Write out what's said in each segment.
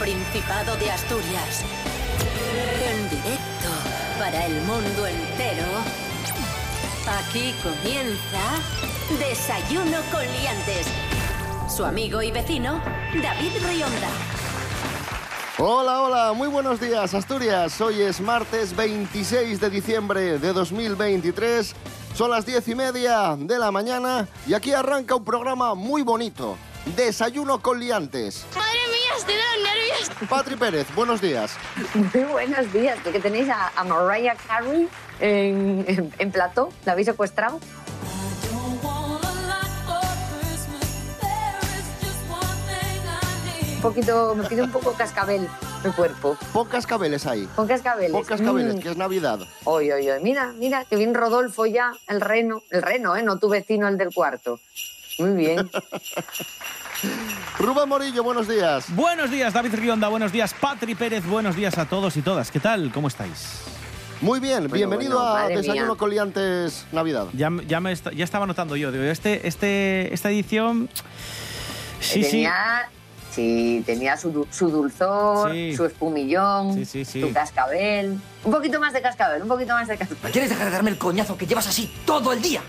Principado de Asturias. En directo para el mundo entero. Aquí comienza Desayuno con Liantes. Su amigo y vecino, David Rionda. Hola, hola, muy buenos días Asturias. Hoy es martes 26 de diciembre de 2023. Son las diez y media de la mañana y aquí arranca un programa muy bonito. Desayuno con liantes. Madre mía, estoy de los nervios. Patri Pérez, buenos días. Muy buenos días, porque tenéis a, a Mariah Carey en, en, en plató, la habéis secuestrado. Un poquito, me pide un poco cascabel el cuerpo. Pocas cabeles ahí. Con cascabeles. Pocas cabeles, Mm. que es Navidad. Oy, oy, oy. Mira, mira, que bien Rodolfo ya, el reno. El reno, ¿eh? No tu vecino, el del cuarto. Muy bien. Rubén Morillo, buenos días. Buenos días, David Rionda. Buenos días, Patri Pérez. Buenos días a todos y todas. ¿Qué tal? ¿Cómo estáis? Muy bien, bienvenido bueno, a Desayuno mía. con liantes Navidad. Ya, ya, me esta- ya estaba notando yo. Digo, este, este, esta edición. Sí, sí. tenía, sí, tenía su, su dulzor, Sí. su espumillón, Sí, sí, sí. su cascabel. Un poquito más de cascabel, un poquito más de cascabel. ¿Quieres dejar de darme el coñazo que llevas así todo el día?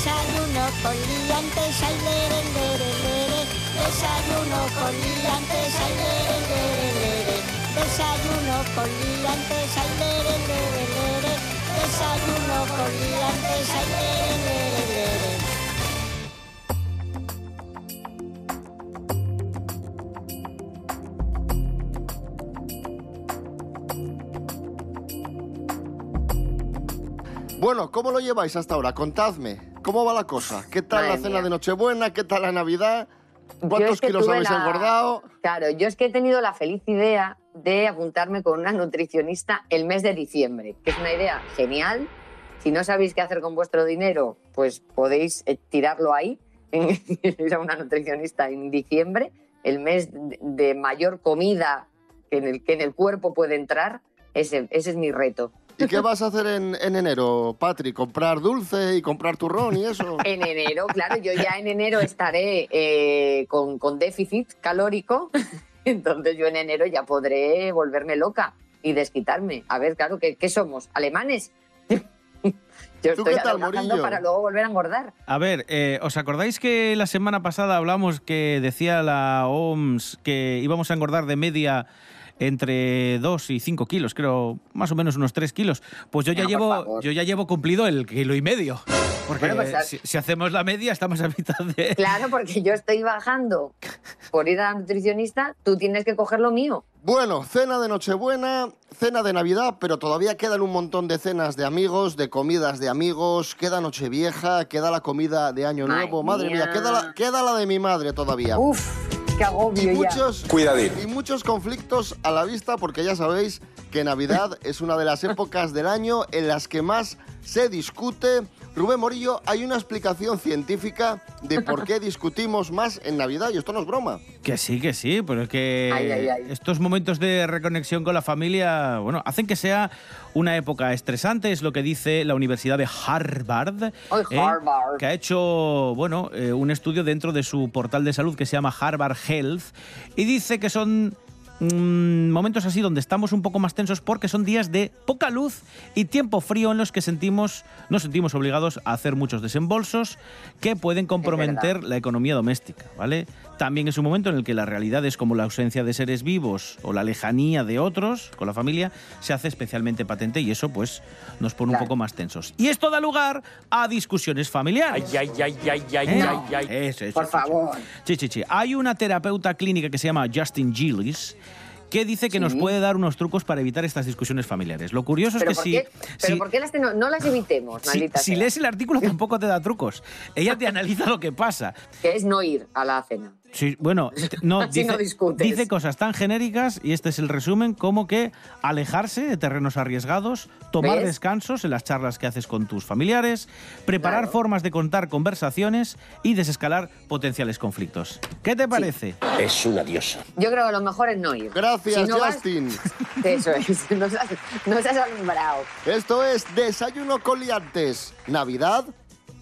Desayuno con liantes, ay, lere, lere, lere. Desayuno con liantes, ay, lere, lere, lere. Desayuno con liantes, ay, lere, lere, lere. Desayuno con liantes, ay, lere, lere, lere. Bueno, ¿cómo lo lleváis hasta ahora? Contadme. ¿Cómo va la cosa? ¿Qué tal Madre la cena mía. de Nochebuena? ¿Qué tal la Navidad? ¿Cuántos es que kilos habéis la- engordado? Claro, yo es que he tenido la feliz idea de apuntarme con una nutricionista el mes de diciembre, que es una idea genial. Si no sabéis qué hacer con vuestro dinero, pues podéis eh, tirarlo ahí, ir a una nutricionista en diciembre, el mes de- de mayor comida en el que en el cuerpo puede entrar. Ese, ese es mi reto. ¿Y qué vas a hacer en, en enero, Patri? ¿Comprar dulce y comprar turrón y eso? En enero, claro, yo ya en enero estaré eh, con, con déficit calórico, entonces yo en enero ya podré volverme loca y desquitarme. A ver, claro, ¿qué, qué somos? ¿Alemanes? Yo ¿Tú estoy qué tal, para luego volver a engordar. A ver, eh, ¿os acordáis que la semana pasada hablamos que decía la OMS que íbamos a engordar de media entre 2 y 5 kilos, creo, más o menos unos 3 kilos? Pues yo ya, No, llevo, yo ya llevo cumplido el kilo y medio. Porque Bueno, pues, si, si hacemos la media estamos a mitad de... Claro, porque yo estoy bajando por ir a la nutricionista, tú tienes que coger lo mío. Bueno, cena de Nochebuena, cena de Navidad, pero todavía quedan un montón de cenas de amigos, de comidas de amigos, queda Nochevieja, queda la comida de Año Nuevo, madre mía, mía. queda la, queda la de mi madre todavía. Uf, qué y ya. muchos, Cuidadín. y muchos conflictos a la vista porque ya sabéis que Navidad es una de las épocas del año en las que más se discute. Rubén Morillo, hay una explicación científica de por qué discutimos más en Navidad y esto no es broma. Que sí, que sí, pero es que Ay, ay, ay. estos momentos de reconexión con la familia, bueno, hacen que sea una época estresante, es lo que dice la Universidad de Harvard, Ay, ¿eh? Harvard. que ha hecho, bueno, eh, un estudio dentro de su portal de salud que se llama Harvard Health y dice que son mm, momentos así donde estamos un poco más tensos porque son días de poca luz y tiempo frío en los que sentimos, nos sentimos obligados a hacer muchos desembolsos que pueden comprometer la economía doméstica, ¿vale? También es un momento en el que las realidades como la ausencia de seres vivos o la lejanía de otros con la familia se hace especialmente patente y eso pues nos pone un poco más tensos. Y esto da lugar a discusiones familiares. Ay, ay, ay, ay, ay, ¿Eh? ay, ay. Eso, eso, Por eso, favor. Sí, sí, sí. Hay una terapeuta clínica que se llama Justin Gillis que dice que nos puede dar unos trucos para evitar estas discusiones familiares. Lo curioso es ¿Pero que si, qué, pero si- por qué las no, no las evitemos, si- maldita si sea? lees el artículo tampoco te da trucos. Ella te analiza lo que pasa. Que es no ir a la cena. Sí, bueno, te- no, Así dice, no discutes. dice cosas tan genéricas, y este es el resumen, como que alejarse de terrenos arriesgados, tomar ¿Ves? descansos en las charlas que haces con tus familiares, preparar Claro. formas de contar conversaciones y desescalar potenciales conflictos. ¿Qué te parece? Es una diosa. Yo creo que lo mejor es no ir. Gracias, Si no vas- Justin. Eso es, nos has, nos has alumbrado. Esto es Desayuno con liantes. Navidad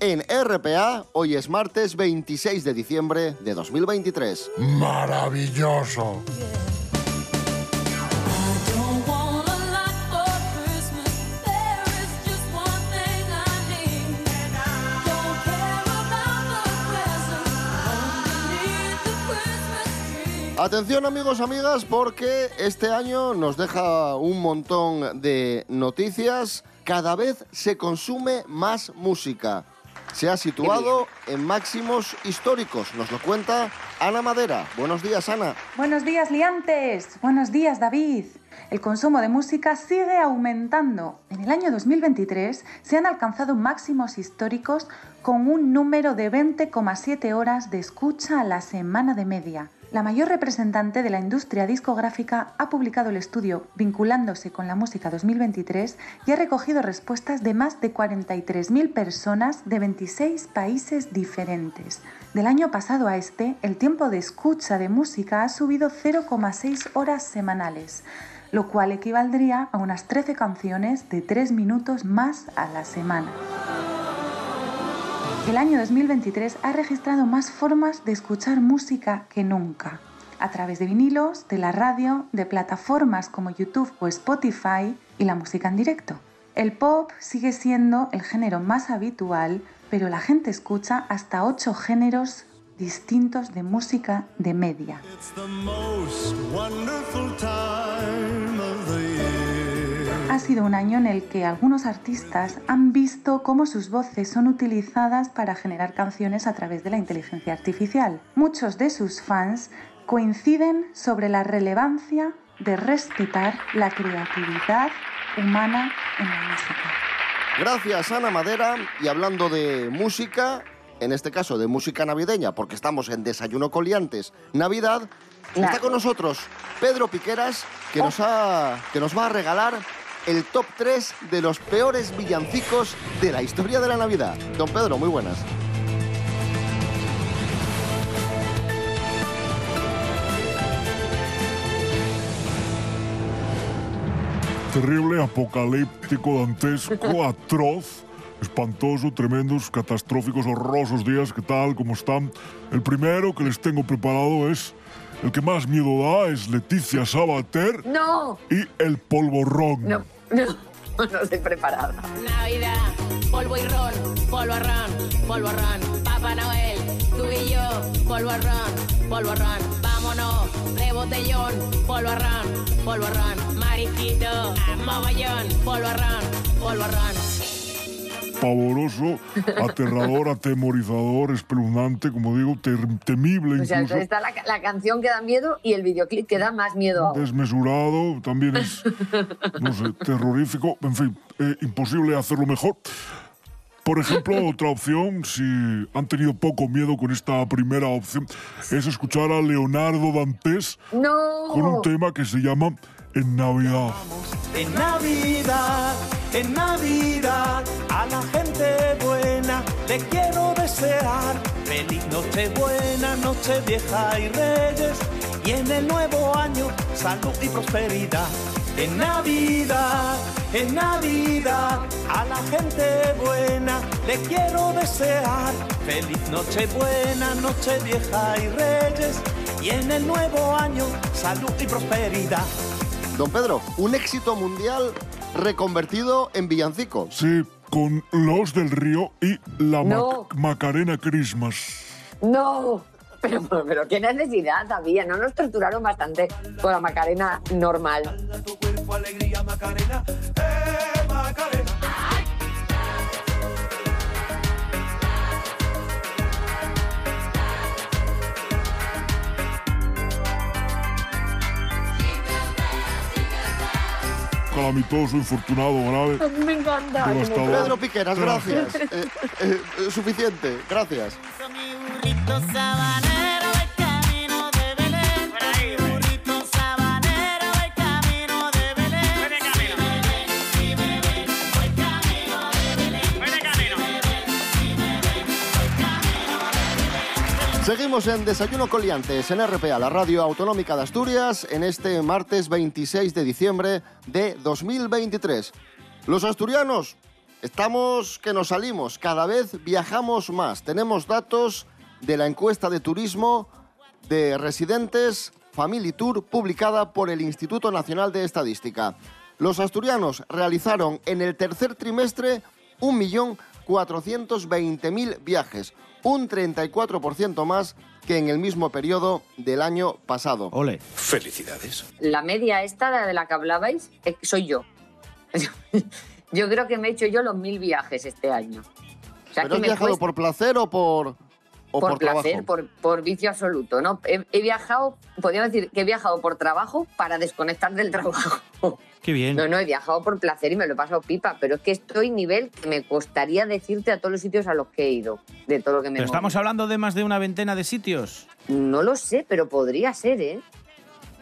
en RPA. Hoy es martes 26 de diciembre de 2023. Maravilloso. Atención amigos, amigas, porque este año nos deja un montón de noticias. Cada vez se consume más música. Se ha situado en máximos históricos. Nos lo cuenta Ana Madera. Buenos días, Ana. Buenos días, liantes. Buenos días, David. El consumo de música sigue aumentando. En el año 2023 se han alcanzado máximos históricos con un número de 20,7 horas de escucha a la semana de media. La mayor representante de la industria discográfica ha publicado el estudio vinculándose con la música 2023 y ha recogido respuestas de más de 43.000 personas de 26 países diferentes. Del año pasado a este, el tiempo de escucha de música ha subido 0,6 horas semanales, lo cual equivaldría a unas 13 canciones de 3 minutos más a la semana. El año 2023 ha registrado más formas de escuchar música que nunca, a través de vinilos, de la radio, de plataformas como YouTube o Spotify y la música en directo. El pop sigue siendo el género más habitual, pero la gente escucha hasta 8 géneros distintos de música de media. Ha sido un año en el que algunos artistas han visto cómo sus voces son utilizadas para generar canciones a través de la inteligencia artificial. Muchos de sus fans coinciden sobre la relevancia de respetar la creatividad humana en la música. Gracias, Ana Madera. Y hablando de música, en este caso de música navideña, porque estamos en Desayuno Coliantes, Navidad, está con nosotros Pedro Piqueras, que, nos ha, que nos va a regalar el top 3 de los peores villancicos de la historia de la Navidad. Don Pedro, muy buenas. Terrible, apocalíptico, dantesco, atroz, espantoso, tremendos, catastróficos, horrorosos días. ¿Qué tal? ¿Cómo están? El primero que les tengo preparado es el que más miedo da, es Leticia Sabater No, y el polvorrón. no, no, no estoy preparada. Navidad, polvo y ron, polvo a ron, polvo a ron. Papá Noel, tú y yo, polvo a ron, polvo a ron. Vámonos, de botellón, polvo a ron, polvo a ron. Mariquito, mogollón, polvo a ron, polvo ron. Pavoroso, aterrador, atemorizador, espeluznante, como digo, ter- temible O sea, incluso. está la, la canción que da miedo y el videoclip que da más miedo desmesurado, también es, no sé, terrorífico, en fin, eh, imposible hacerlo mejor. Por ejemplo, otra opción, si han tenido poco miedo con esta primera opción, es escuchar a Leonardo Dantes No. con un tema que se llama En Navidad. En Navidad, en Navidad, la gente buena le quiero desear feliz noche buena, noche vieja y reyes, y en el nuevo año salud y prosperidad. En Navidad, en Navidad, a la gente buena le quiero desear feliz noche buena, noche vieja y reyes, y en el nuevo año salud y prosperidad. Don Pedro, un éxito mundial reconvertido en villancico. Sí, con Los del Río y la Mac-. Macarena Christmas. No. Pero, pero qué necesidad había, no nos torturaron bastante con la Macarena normal. tu cuerpo alegría Macarena, eh Calamitoso, infortunado, grave. Me encanta. Pedro Piqueras, gracias. Eh, eh, suficiente, gracias. Seguimos en Desayuno Coliantes en RPA, la radio autonómica de Asturias, en este martes 26 de diciembre de 2023. Los asturianos Estamos que nos salimos, cada vez viajamos más. Tenemos datos de la encuesta de turismo de residentes Family Tour publicada por el Instituto Nacional de Estadística. Los asturianos realizaron en el tercer trimestre 1.420.000 viajes, un 34% más que en el mismo periodo del año pasado. Ole. Felicidades. La media esta de la que hablabais eh, soy yo. yo creo que me he hecho yo los mil viajes este año. O sea, ¿Pero que has me viajado cuesta- por placer o por, o por, por, placer, por, por vicio absoluto, ¿no? He, he viajado, podríamos decir que he viajado por trabajo para desconectar del trabajo. Qué bien. No, no, he viajado por placer y me lo he pasado pipa, pero es que estoy nivel que me costaría decirte a todos los sitios a los que he ido, de todo lo que me Pero estamos hablando de más de una veintena de sitios. No lo sé, pero podría ser, ¿eh?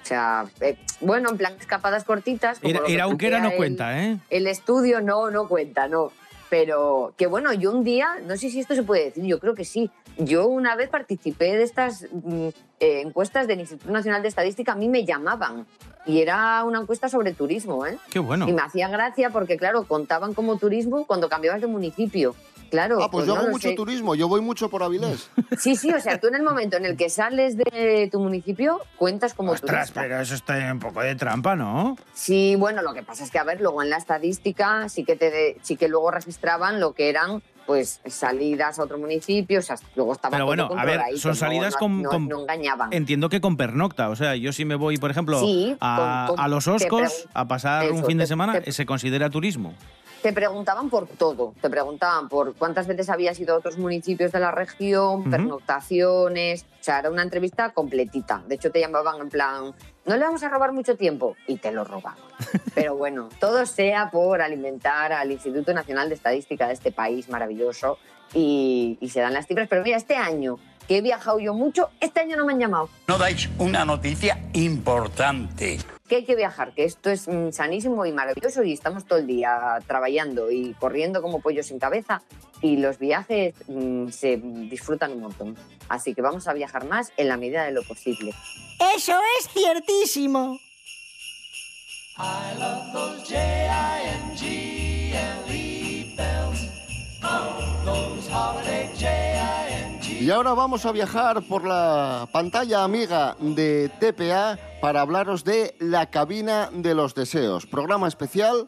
O sea, eh, bueno, en plan escapadas cortitas. como Ir, lo que ir a Unquera no cuenta, ¿eh? El estudio no, no cuenta, no. Pero que bueno, yo un día, no sé si esto se puede decir, yo creo que sí. Yo una vez participé de estas mm, eh, encuestas del Instituto Nacional de Estadística, a mí me llamaban. Y era una encuesta sobre turismo, ¿eh? Qué bueno. Y me hacía gracia porque, claro, contaban como turismo cuando cambiabas de municipio. Claro. Ah, pues, yo no hago mucho sé. turismo, yo voy mucho por Avilés. Sí, sí, o sea, tú en el momento en el que sales de tu municipio, cuentas como Ostras, turista. pero eso está un poco de trampa, ¿no? Sí, bueno, lo que pasa es que, a ver, luego en la estadística sí que, te de- sí que luego registraban lo que eran pues salidas a otro municipio, o sea, luego estaba Pero todo bueno, a ver, son salidas no, con, no- con- no engañaban. Entiendo que con pernocta. O sea, yo si me voy, por ejemplo, Sí, a, con- con- a los Oscos a pasar un eso, fin de te- semana, te- ¿se considera turismo? Te preguntaban por todo, te preguntaban por cuántas veces habías ido a otros municipios de la región, Ujú. pernoctaciones, o sea, era una entrevista completita. De hecho, te llamaban en plan, no le vamos a robar mucho tiempo, y te lo robaban. Pero bueno, todo sea por alimentar al Instituto Nacional de Estadística de este país maravilloso y, y se dan las cifras. Pero mira, este año que he viajado yo mucho, este año no me han llamado. No dais una noticia importante. Que hay que viajar, que esto es mm, sanísimo y maravilloso y estamos todo el día trabajando y corriendo como pollos sin cabeza y los viajes mm, se disfrutan un montón. Así que vamos a viajar más en la medida de lo posible. Eso es ciertísimo. Y ahora vamos a viajar por la pantalla amiga de TPA para hablaros de La Cabina de los Deseos, programa especial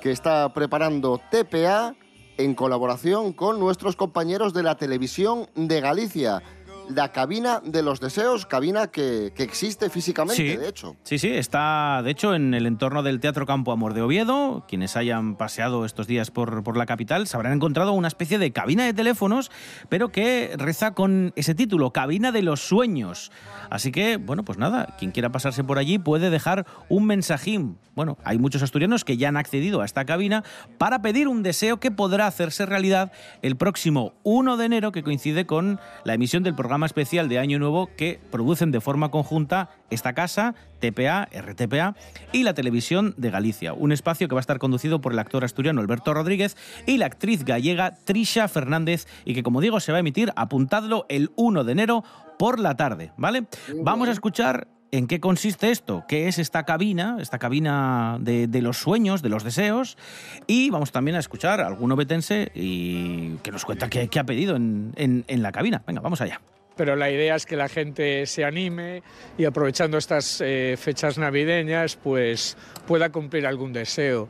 que está preparando TPA en colaboración con nuestros compañeros de la televisión de Galicia. La Cabina de los Deseos, cabina que, que existe físicamente, Sí. de hecho. Sí, sí, está de hecho en el entorno del Teatro Campo Amor de Oviedo. Quienes hayan paseado estos días por, por la capital se habrán encontrado una especie de cabina de teléfonos, pero que reza con ese título, Cabina de los Sueños. Así que, bueno, pues nada, quien quiera pasarse por allí puede dejar un mensajín. Bueno, hay muchos asturianos que ya han accedido a esta cabina para pedir un deseo que podrá hacerse realidad el próximo 1 de enero, que coincide con la emisión del programa especial de Año Nuevo que producen de forma conjunta esta casa, TPA, RTPA y la Televisión de Galicia. Un espacio que va a estar conducido por el actor asturiano Alberto Rodríguez y la actriz gallega Trisha Fernández y que, como digo, se va a emitir, apuntadlo, el 1 de enero por la tarde, ¿vale? Vamos a escuchar ¿En qué consiste esto? ¿Qué es esta cabina? Esta cabina de, de los sueños, de los deseos. Y vamos también a escuchar a algún obetense y que nos cuenta qué, qué ha pedido en, en- en la cabina. Venga, vamos allá. Pero la idea es que la gente se anime y aprovechando estas eh, fechas navideñas pues pueda cumplir algún deseo.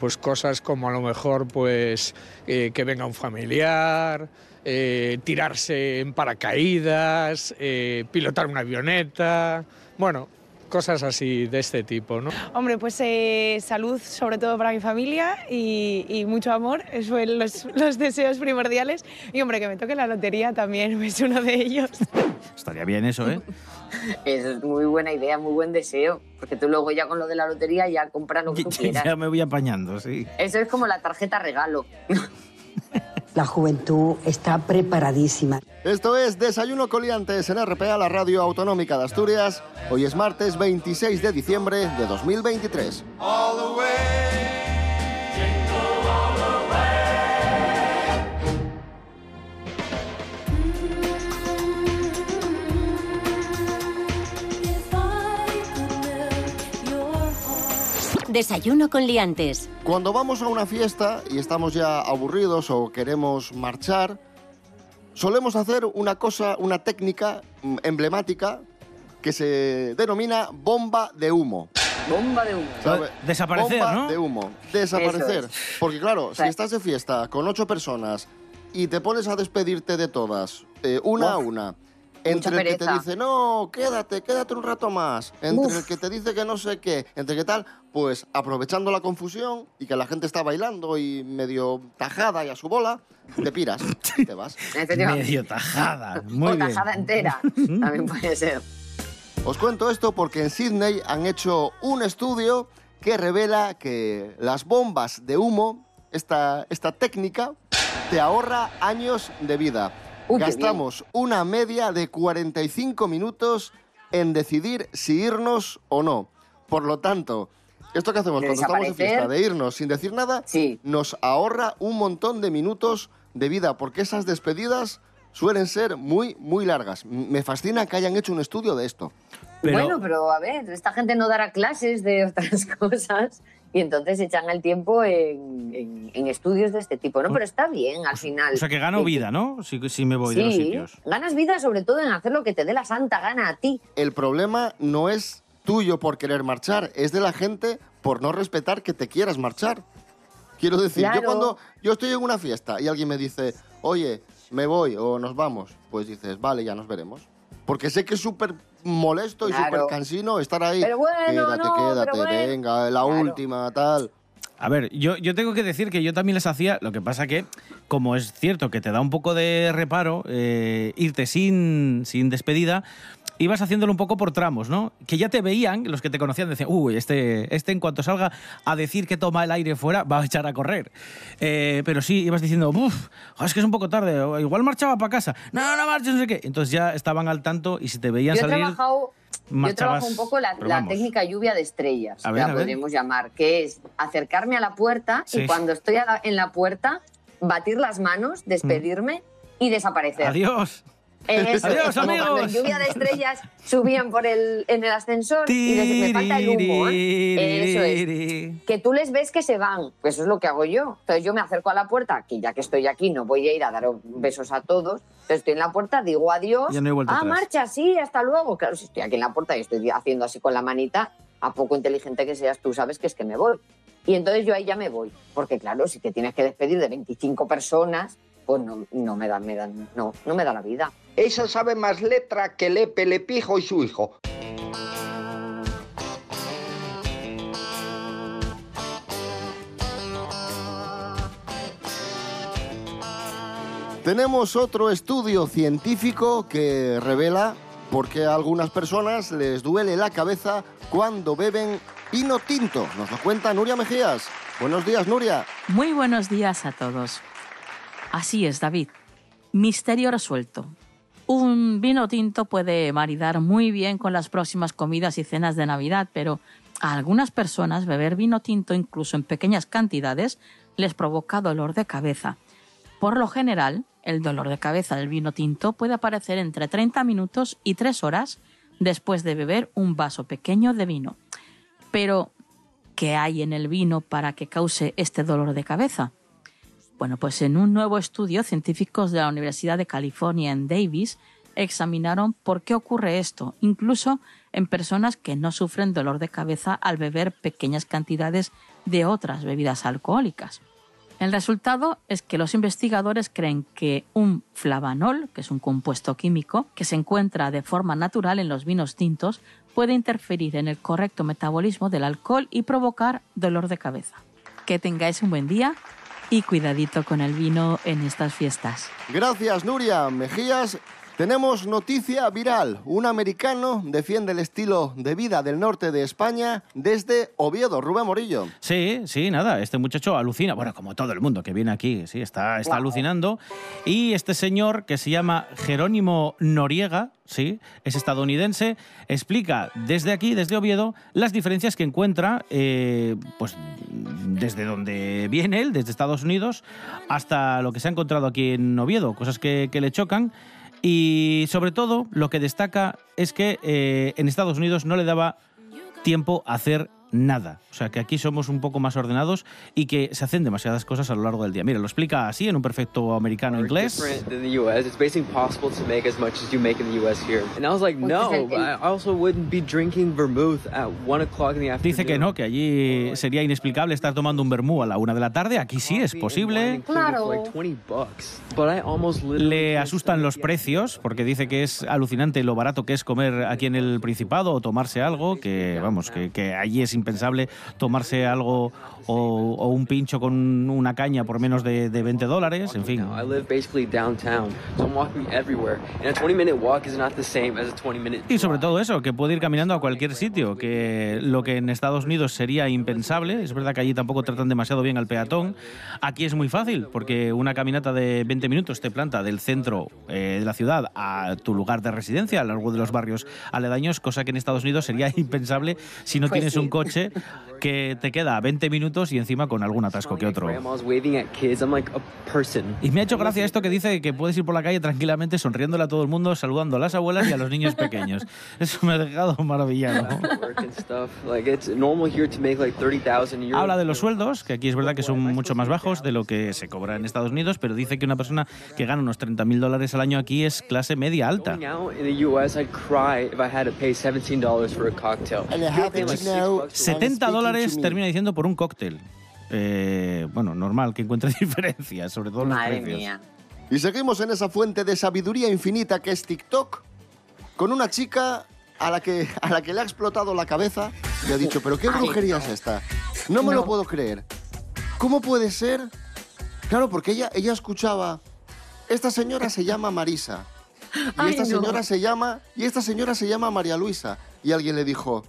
Pues cosas como a lo mejor pues eh, que venga un familiar eh, tirarse en paracaídas pilotar una avioneta. Bueno cosas así de este tipo no Hombre, pues eh, salud sobre todo para mi familia y, y mucho amor, eso son los, los deseos primordiales. Y hombre, que me toque la lotería también es uno de ellos. Estaría bien eso, ¿eh? Es muy buena idea, muy buen deseo, porque tú luego ya con lo de la lotería ya compras lo que tú quieras. ya me voy apañando, sí. Eso es como la tarjeta regalo. La juventud está preparadísima. Esto es Desayuno Coliantes en RPA, la radio autonómica de Asturias. Hoy es martes 26 de diciembre de 2023. Desayuno con liantes. Cuando vamos a una fiesta y estamos ya aburridos o queremos marchar, solemos hacer una cosa, una técnica mm, emblemática que se denomina bomba de humo. Bomba de humo. ¿sabe? Desaparecer, Bomba ¿no? de humo. Desaparecer. Porque claro, si estás de fiesta con ocho personas y te pones a despedirte de todas, eh, una a una, entre el que te dice, no, quédate, quédate un rato más, entre Uf. el que te dice que no sé qué, entre qué tal, pues aprovechando la confusión y que la gente está bailando y medio tajada y a su bola, te piras y te vas. Medio tajada. Muy o bien. tajada entera. También puede ser. Os cuento esto porque en Sydney han hecho un estudio que revela que las bombas de humo, esta, esta técnica, te ahorra años de vida. Uy, Gastamos una media de 45 minutos en decidir si irnos o no. Por lo tanto, esto que hacemos De cuando estamos desaparecer. fiesta, de irnos sin decir nada, nos ahorra un montón de minutos de vida, porque esas despedidas suelen ser muy, muy largas. Me fascina que hayan hecho un estudio de esto. Bueno, pero a ver, esta gente no dará clases de otras cosas y entonces echan el tiempo en, en- en estudios de este tipo, ¿no? Pero está bien al final. O sea que gano vida, ¿no? Si, si me voy de los Sí, sitios. ganas vida sobre todo en hacer lo que te dé la santa gana a ti. El problema no es tuyo por querer marchar, es de la gente por no respetar que te quieras marchar. Quiero decir, yo Claro. cuando yo estoy en una fiesta y alguien me dice, oye, me voy o nos vamos, pues dices, vale, ya nos veremos. Porque sé que es súper molesto y súper cansino estar ahí. Pero bueno, quédate, no, quédate, pero bueno. venga, la última, tal. A ver, yo, yo tengo que decir que yo también les hacía, lo que pasa que, como es cierto que te da un poco de reparo eh, irte sin, sin despedida, ibas haciéndolo un poco por tramos, ¿no? Que ya te veían, los que te conocían decían, uy, este, este en cuanto salga a decir que toma el aire fuera, va a echar a correr. Eh, pero sí, ibas diciendo, uff, es que es un poco tarde, igual marchaba para casa. No, no marches, no sé qué. Entonces ya estaban al tanto y si te veían Yo salir... yo trabajo un poco la, la técnica lluvia de estrellas, ver, la podríamos llamar, que es acercarme a la puerta Sí. y cuando estoy la- en la puerta, batir las manos, despedirme y desaparecer. Adiós. Eso, Adiós, amigos. lluvia de estrellas subían por el, en el ascensor y les- me falta el humo. ¿eh? Eso es. Que tú les ves que se van. Pues eso es lo que hago yo. Entonces yo me acerco a la puerta, que ya que estoy aquí no voy a ir a dar besos a todos. Entonces estoy en la puerta, digo adiós. Ya no hay vuelta ah, atrás. marcha, sí, hasta luego. Claro, si estoy aquí en la puerta y estoy haciendo así con la manita, a poco inteligente que seas tú, sabes que es que me voy. Y entonces yo ahí ya me voy. Porque claro, si te tienes que despedir de 25 personas, pues no, no me da, me da, no, no me da la vida. Esa sabe más letra que Lepe, Lepijo y su hijo. Tenemos otro estudio científico que revela por qué a algunas personas les duele la cabeza cuando beben vino tinto. Nos lo cuenta Nuria Mejías. Buenos días, Nuria. Muy buenos días a todos. Así es, David. Misterio resuelto. Un vino tinto puede maridar muy bien con las próximas comidas y cenas de Navidad, pero a algunas personas beber vino tinto, incluso en pequeñas cantidades, les provoca dolor de cabeza. Por lo general, el dolor de cabeza del vino tinto puede aparecer entre 30 minutos y 3 horas después de beber un vaso pequeño de vino. Pero, ¿qué hay en el vino para que cause este dolor de cabeza? Bueno, pues en un nuevo estudio, científicos de la Universidad de California en Davis examinaron por qué ocurre esto, incluso en personas que no sufren dolor de cabeza al beber pequeñas cantidades de otras bebidas alcohólicas. El resultado es que los investigadores creen que un flavanol, que es un compuesto químico que se encuentra de forma natural en los vinos tintos, puede interferir en el correcto metabolismo del alcohol y provocar dolor de cabeza. Que tengáis un buen día y cuidadito con el vino en estas fiestas. Gracias, Nuria Mejías. Tenemos noticia viral. Un americano defiende el estilo de vida del norte de España desde Oviedo. Rubén Morillo. Sí, sí, nada, este muchacho alucina, bueno, como todo el mundo que viene aquí, sí, está, está alucinando. Y este señor que se llama Jerónimo Noriega, sí, es estadounidense, explica desde aquí, desde Oviedo, las diferencias que encuentra, eh, pues desde donde viene él, desde Estados Unidos, hasta lo que se ha encontrado aquí en Oviedo, cosas que, que le chocan. Y sobre todo, lo que destaca es que eh, en Estados Unidos no le daba tiempo a hacer nada. O sea, que aquí somos un poco más ordenados y que se hacen demasiadas cosas a lo largo del día. Mira, lo explica así en un perfecto americano inglés. Dice que no, que allí sería inexplicable estar tomando un vermú a la una de la tarde. Aquí sí es posible. Claro. Like 20 bucks. But I almost literally Le asustan los precios porque dice que es alucinante lo barato que es comer aquí en el Principado o tomarse algo, que vamos, que, que allí es impensable tomarse algo o, o un pincho con una caña por menos de, de 20 dólares, en fin. I live basically downtown, so I'm walking everywhere. And a 20 minute walk is not the same as a 20 minute Y sobre todo eso, que puede ir caminando a cualquier sitio, que lo que en Estados Unidos sería impensable, es verdad que allí tampoco tratan demasiado bien al peatón, aquí es muy fácil, porque una caminata de 20 minutos te planta del centro eh, de la ciudad a tu lugar de residencia, a lo largo de los barrios aledaños, cosa que en Estados Unidos sería impensable si no Pues tienes sí. un coche que te queda a 20 minutos y encima con algún atasco que otro. Y me ha hecho gracia esto que dice que puedes ir por la calle tranquilamente sonriéndole a todo el mundo, saludando a las abuelas y a los niños pequeños. Eso me ha dejado maravillado. Work and stuff. Like it's normal here to make like 30,000 euros. Habla de los sueldos, que aquí es verdad que son mucho más bajos de lo que se cobra en Estados Unidos, pero dice que una persona que gana unos 30.000 dólares al año aquí es clase media alta. Going out in the U.S., I'd cry if I had to pay $17 for a cocktail. And I Here, happen pay like to six know- bucks for 70 dólares termina diciendo por un cóctel. Eh, bueno, normal que encuentre diferencias, sobre todo en los Madre precios. mía. Y seguimos en esa fuente de sabiduría infinita que es TikTok, con una chica a la que, a la que le ha explotado la cabeza y ha dicho, pero ¿qué brujería no. es esta? No me No. lo puedo creer. ¿Cómo puede ser? Claro, porque ella, ella escuchaba, esta señora se llama Marisa, y Ay, esta no. señora se llama, y esta señora se llama María Luisa. Y alguien le dijo,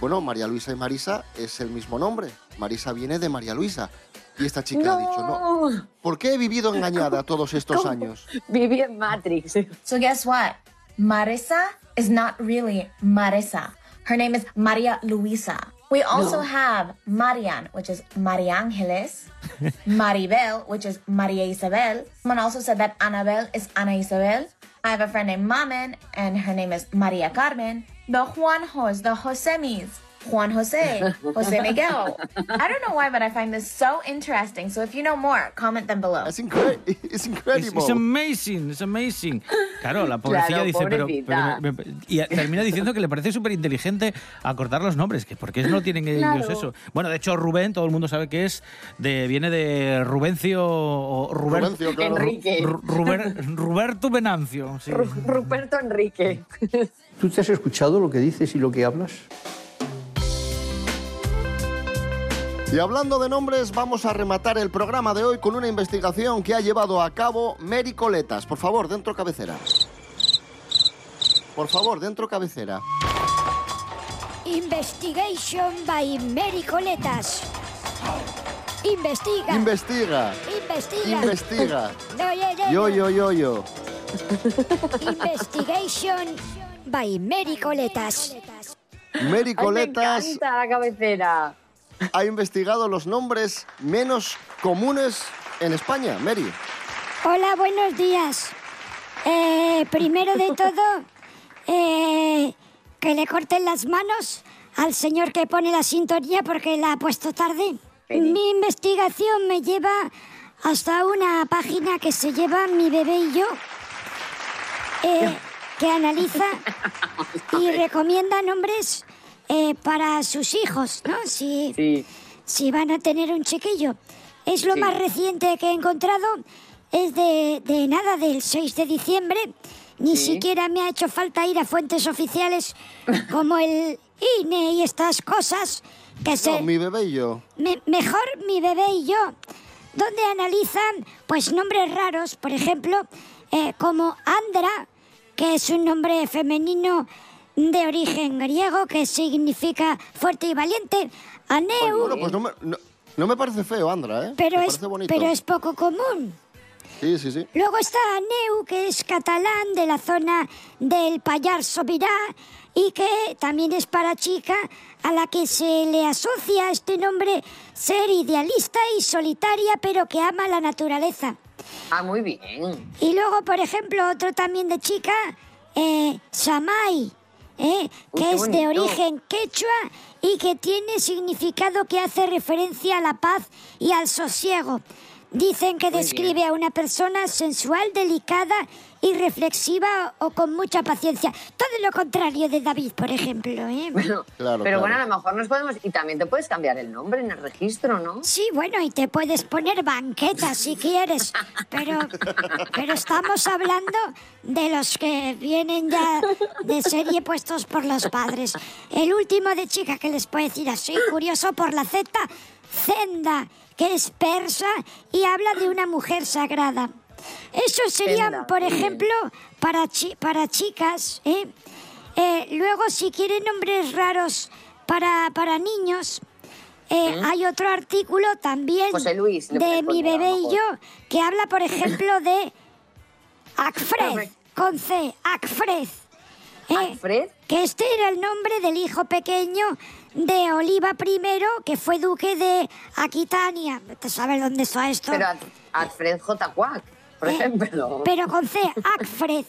bueno, María Luisa y Marisa es el mismo nombre. Marisa viene de María Luisa. Y esta chica ha dicho, no. ¿Por qué he vivido engañada todos estos ¿Cómo? años? Viví en Matrix. So guess what? Marisa is not really Marisa. Her name is Maria Luisa. We also No. have Marian, which is Maria Angeles. Maribel, which is Maria Isabel. Someone also said that Annabel is Ana Isabel. I have a friend named Mamen, and her name is Maria Carmen. The Juanjos, the Josemis. Juan Jose, Jose Miguel. I don't know why, but I find this so interesting. So if you know more, comment them below. It's, incre it's incredible. It's amazing, it's amazing. Claro, la pobrecilla Claro, dice, pero, pero me- me- y termina diciendo que le parece súper inteligente acortar los nombres, que por qué no tienen ellos Claro. eso. Bueno, de hecho Rubén, todo el mundo sabe que es de viene de Rubencio o Ruber- Rubencio, claro. Enrique. Ru- Ruber- Roberto Venancio. sí. Ru- Ruperto Enrique. ¿Tú te has escuchado lo que dices y lo que hablas? Y hablando de nombres, vamos a rematar el programa de hoy con una investigación que ha llevado a cabo Mary Coletas. Por favor, dentro cabecera. Por favor, dentro cabecera. Investigation by Mary Coletas. Investiga. Investiga. investiga. Investiga. No, ya, Yo, no. yo, yo, yo. Investigation by Mary Coletas. Mary Ay, me encanta la cabecera. ha investigado los nombres menos comunes en España. Mary. Hola, buenos días. Eh, primero de todo, eh, que le corten las manos al señor que pone la sintonía porque la ha puesto tarde. Mi investigación me lleva hasta una página que se lleva Mi bebé y yo, eh, que analiza y recomienda nombres eh, para sus hijos, ¿no? Si, si van a tener un chiquillo. Es lo Sí. más reciente que he encontrado. Es de, de nada, del 6 de diciembre. Ni Sí. siquiera me ha hecho falta ir a fuentes oficiales como el INE y estas cosas que se... No, mi bebé y yo. Me- mejor mi bebé y yo, donde analizan pues nombres raros, por ejemplo, eh, como Andra, que es un nombre femenino de origen griego que significa fuerte y valiente, Aneu, Bueno, pues no me, no, no me parece feo, Andra, ¿eh? pero, me es, pero es poco común. Sí, sí, sí. Luego está Aneu, que es catalán de la zona del Pallars Sobirá y que también es para chica a la que se le asocia este nombre ser idealista y solitaria pero que ama la naturaleza. Ah, muy bien. Y luego, por ejemplo, otro también de chica, eh, Samai, ¿eh? Que es de origen quechua y que tiene significado que hace referencia a la paz y al sosiego. Dicen que Muy describe bien. a una persona sensual, delicada y reflexiva o con mucha paciencia. Todo lo contrario de David, por ejemplo. ¿eh? Bueno, Claro, pero claro. bueno, a lo mejor nos podemos... Y también te puedes cambiar el nombre en el registro, ¿no? Sí, bueno, y te puedes poner banqueta si quieres, pero, pero estamos hablando de los que vienen ya de serie puestos por los padres. El último de chica que les puedo decir así, curioso por la Z, Zenda, que es persa y habla de una mujer sagrada. Eso serían, por ejemplo, para, chi- para chicas. ¿eh? Eh, luego, si quieren nombres raros para, para niños, eh, hay otro artículo también José Luis, le de mi bebé y yo que habla, por ejemplo, de Acfred, con C, Acfred. Eh, ¿Acfred? Que este era el nombre del hijo pequeño de Oliva I, que fue duque de Aquitania. ¿Te sabes dónde está esto? Pero Alfred J. Quack, por ejemplo. Pero con C, Acfred.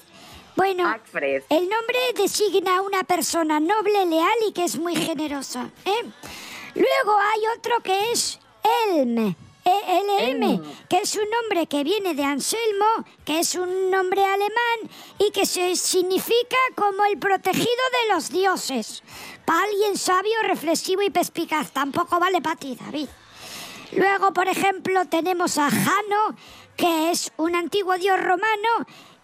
Bueno, Acfred. el nombre designa a una persona noble, leal y que es muy generosa. ¿eh? Luego hay otro que es Elm, E-L-M, Elm. que es un nombre que viene de Anselmo, que es un nombre alemán y que se significa como el protegido de los dioses. Para alguien sabio, reflexivo y perspicaz. Tampoco vale para ti, David. Luego, por ejemplo, tenemos a Jano, que es un antiguo dios romano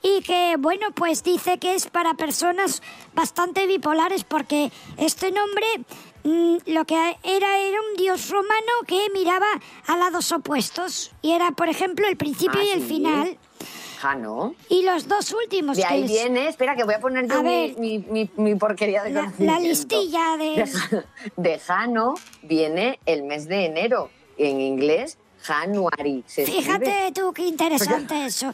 y que, bueno, pues dice que es para personas bastante bipolares porque este nombre mm, lo que era era un dios romano que miraba a lados opuestos y era, por ejemplo, el principio Ah, y el sí. final. Jano. Y los dos últimos De ahí les- viene, espera, que voy a poner yo A mi, ver. mi, mi- mi porquería de la, la listilla de... De Jano viene el mes de enero. En inglés, January. Se escribe. Fíjate tú qué interesante eso.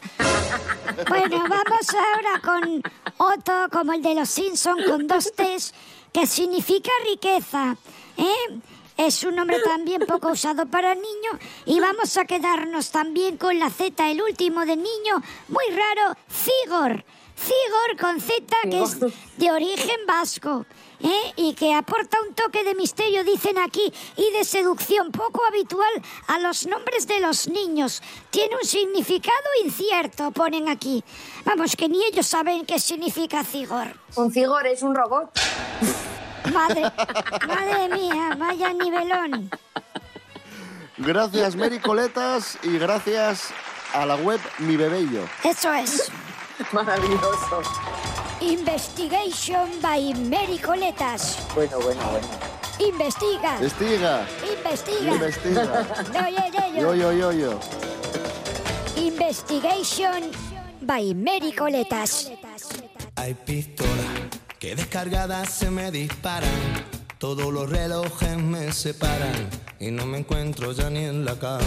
Bueno, vamos ahora con otro como el de los Simpson con dos T's que significa riqueza. ¿eh? Es un nombre también poco usado para niño y vamos a quedarnos también con la Z, el último de niño, muy raro, Cigor. Cigor con Z que es de origen vasco. ¿Eh? Y que aporta un toque de misterio, dicen aquí, y de seducción poco habitual a los nombres de los niños. Tiene un significado incierto, ponen aquí. Vamos, que ni ellos saben qué significa Cigor. Un Cigor es un robot. Madre, madre mía, vaya nivelón. Gracias, Mary Coletas, y gracias a la web Mi Yo. Eso es. Maravilloso. Investigation by Mary Coletas. Bueno, bueno, bueno. Investiga. Investiga. Investiga. Investiga. No, yo, yo, Yo, yo. yo, yo, yo. Investigation by Mary Coletas. Hay pistolas que descargadas se me disparan. Todos los relojes me separan y no me encuentro ya ni en la cama.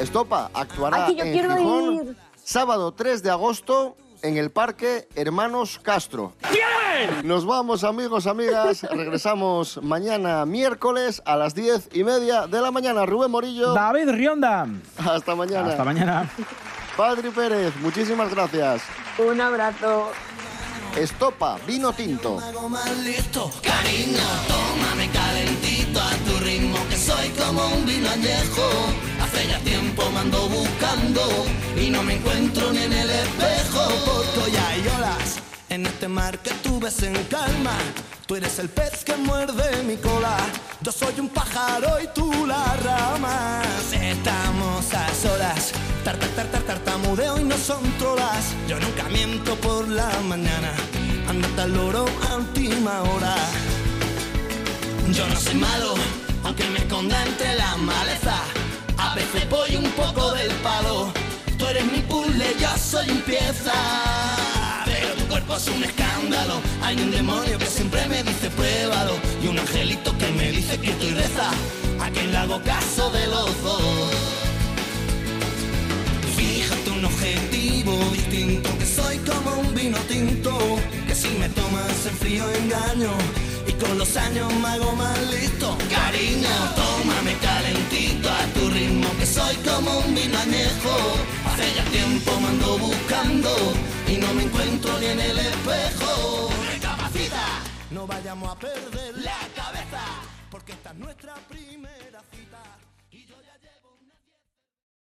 Estopa actuará Ay, que yo en quiero Gijón ir. sábado 3 de agosto en el Parque Hermanos Castro. Nos vamos amigos, amigas. Regresamos mañana miércoles a las 10 y media de la mañana. Rubén Morillo. David Rionda. Hasta mañana. Hasta mañana. Padre Pérez, muchísimas gracias. Un abrazo. Estopa, vino tinto. Algo más listo, cariño, tómame calentito a tu ritmo, que soy como un vino añejo. Hace tiempo me ando buscando y no me encuentro ni en el espejo. Porque ya hay olas en este mar que tú ves en calma. Tú eres el pez que muerde mi cola. Yo soy un pájaro y tú la rama. Estamos a solas. Tar, tar, tar, tar, tartamudeo y no son trolas. Yo nunca miento por la mañana. Andate al loro a última hora. Yo no soy malo, aunque me esconda entre la maleza. Veces voy un poco del palo. Tú eres mi puzzle, yo soy un. Pero tu cuerpo es un escándalo. Hay un demonio que siempre me dice pruébalo. Y un angelito que me dice que estoy reza. A quien le hago caso de los dos. Fíjate un objetivo distinto, que soy como un vino tinto, que si me tomas en frío engaño, y con los años me hago más listo. Cariño, tómame calentito a tu ritmo, soy como un vino añejo. Hace ya tiempo me ando buscando, y no me encuentro ni en el espejo. Recapacita, no vayamos a perder la cabeza, porque esta es nuestra primera